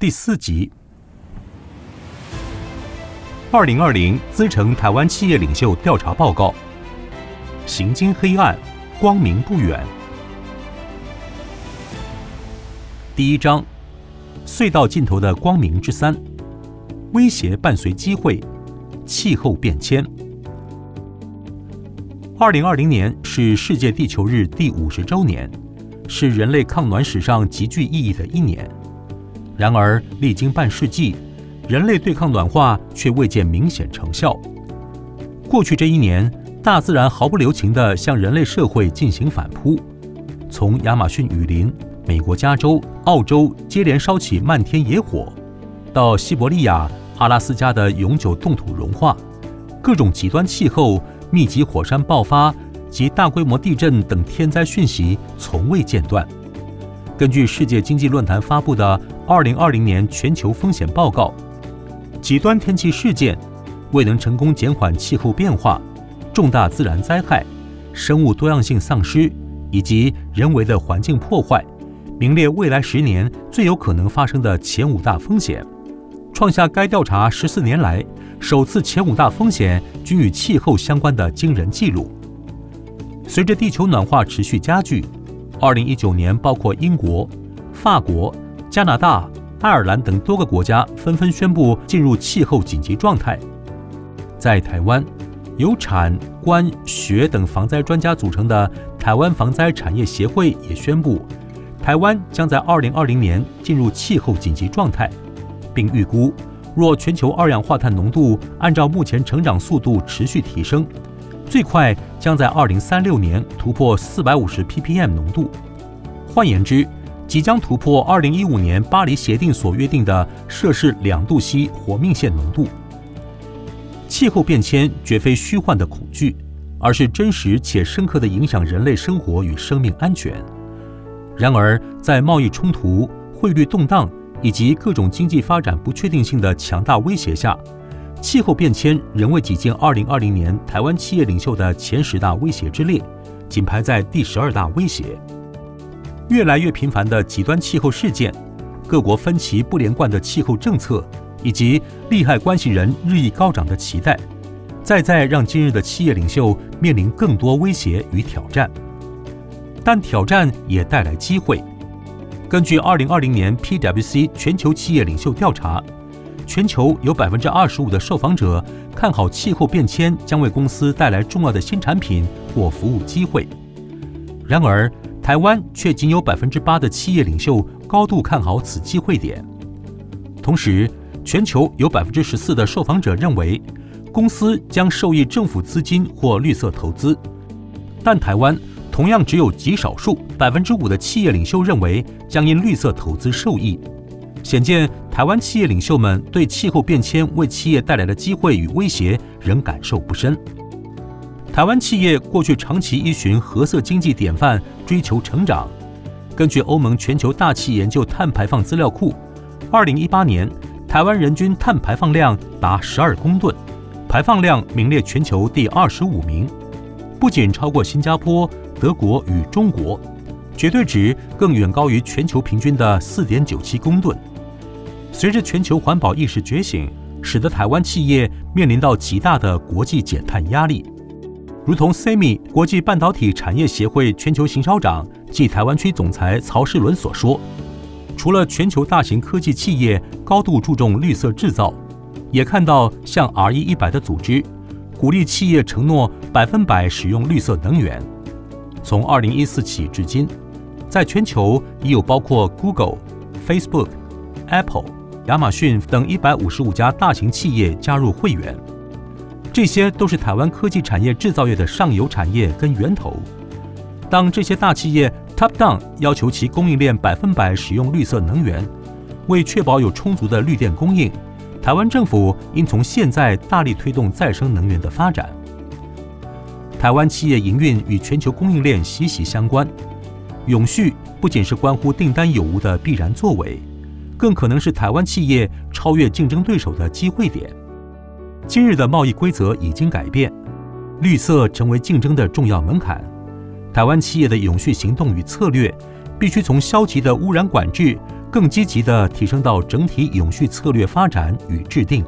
第四集。二零二零资诚台湾企业领袖调查报告：行经黑暗，光明不远。第一章：隧道尽头的光明之三。威胁伴随机会，气候变迁。二零二零年是世界地球日第五十周年，是人类抗暖史上极具意义的一年。然而，历经半世纪，人类对抗暖化却未见明显成效。过去这一年，大自然毫不留情地向人类社会进行反扑，从亚马逊雨林、美国加州、澳洲接连烧起漫天野火，到西伯利亚、阿拉斯加的永久冻土融化，各种极端气候。密集火山爆发及大规模地震等天灾讯息从未间断。根据世界经济论坛发布的《2020年全球风险报告》，极端天气事件未能成功减缓气候变化、重大自然灾害、生物多样性丧失以及人为的环境破坏，名列未来十年最有可能发生的前五大风险，创下该调查十四年来。首次前五大风险均与气候相关的惊人纪录。随着地球暖化持续加剧，二零一九年，包括英国、法国、加拿大、爱尔兰等多个国家纷纷宣布进入气候紧急状态。在台湾，由产官学等防灾专家组成的台湾防灾产业协会也宣布，台湾将在二零二零年进入气候紧急状态，并预估。若全球二氧化碳浓度按照目前成长速度持续提升，最快将在二零三六年突破四百五十 ppm 浓度。换言之，即将突破二零一五年巴黎协定所约定的摄氏两度 C 活命线浓度。气候变迁绝非虚幻的恐惧，而是真实且深刻地影响人类生活与生命安全。然而，在贸易冲突、汇率动荡，以及各种经济发展不确定性的强大威胁下，气候变迁仍未挤进2020年台湾企业领袖的前十大威胁之列，仅排在第十二大威胁。越来越频繁的极端气候事件、各国分歧不连贯的气候政策，以及利害关系人日益高涨的期待，再再让今日的企业领袖面临更多威胁与挑战。但挑战也带来机会。根据二零二零年 PwC 全球企业领袖调查，全球有百分之二十五的受访者看好气候变迁将为公司带来重要的新产品或服务机会。然而，台湾却仅有百分之八的企业领袖高度看好此机会点。同时，全球有百分之十四的受访者认为公司将受益政府资金或绿色投资，但台湾。同样，只有极少数百分之五的企业领袖认为将因绿色投资受益，显见台湾企业领袖们对气候变迁为企业带来的机会与威胁仍感受不深。台湾企业过去长期依循褐色经济典范，追求成长。根据欧盟全球大气研究碳排放资料库，二零一八年台湾人均碳排放量达十二公吨，排放量名列全球第二十五名，不仅超过新加坡。德国与中国，绝对值更远高于全球平均的四点九七公吨。随着全球环保意识觉醒，使得台湾企业面临到极大的国际减碳压力。如同 SEMI 国际半导体产业协会全球行销长暨台湾区总裁曹世伦所说，除了全球大型科技企业高度注重绿色制造，也看到像 RE 一百的组织，鼓励企业承诺百分百使用绿色能源。从二零一四起至今，在全球已有包括 Google、Facebook、Apple、亚马逊等一百五十五家大型企业加入会员。这些都是台湾科技产业制造业的上游产业跟源头。当这些大企业 Top Down 要求其供应链百分百使用绿色能源，为确保有充足的绿电供应，台湾政府应从现在大力推动再生能源的发展。台湾企业营运与全球供应链息息相关，永续不仅是关乎订单有无的必然作为，更可能是台湾企业超越竞争对手的机会点。今日的贸易规则已经改变，绿色成为竞争的重要门槛。台湾企业的永续行动与策略，必须从消极的污染管制更积极地提升到整体永续策略发展与制定。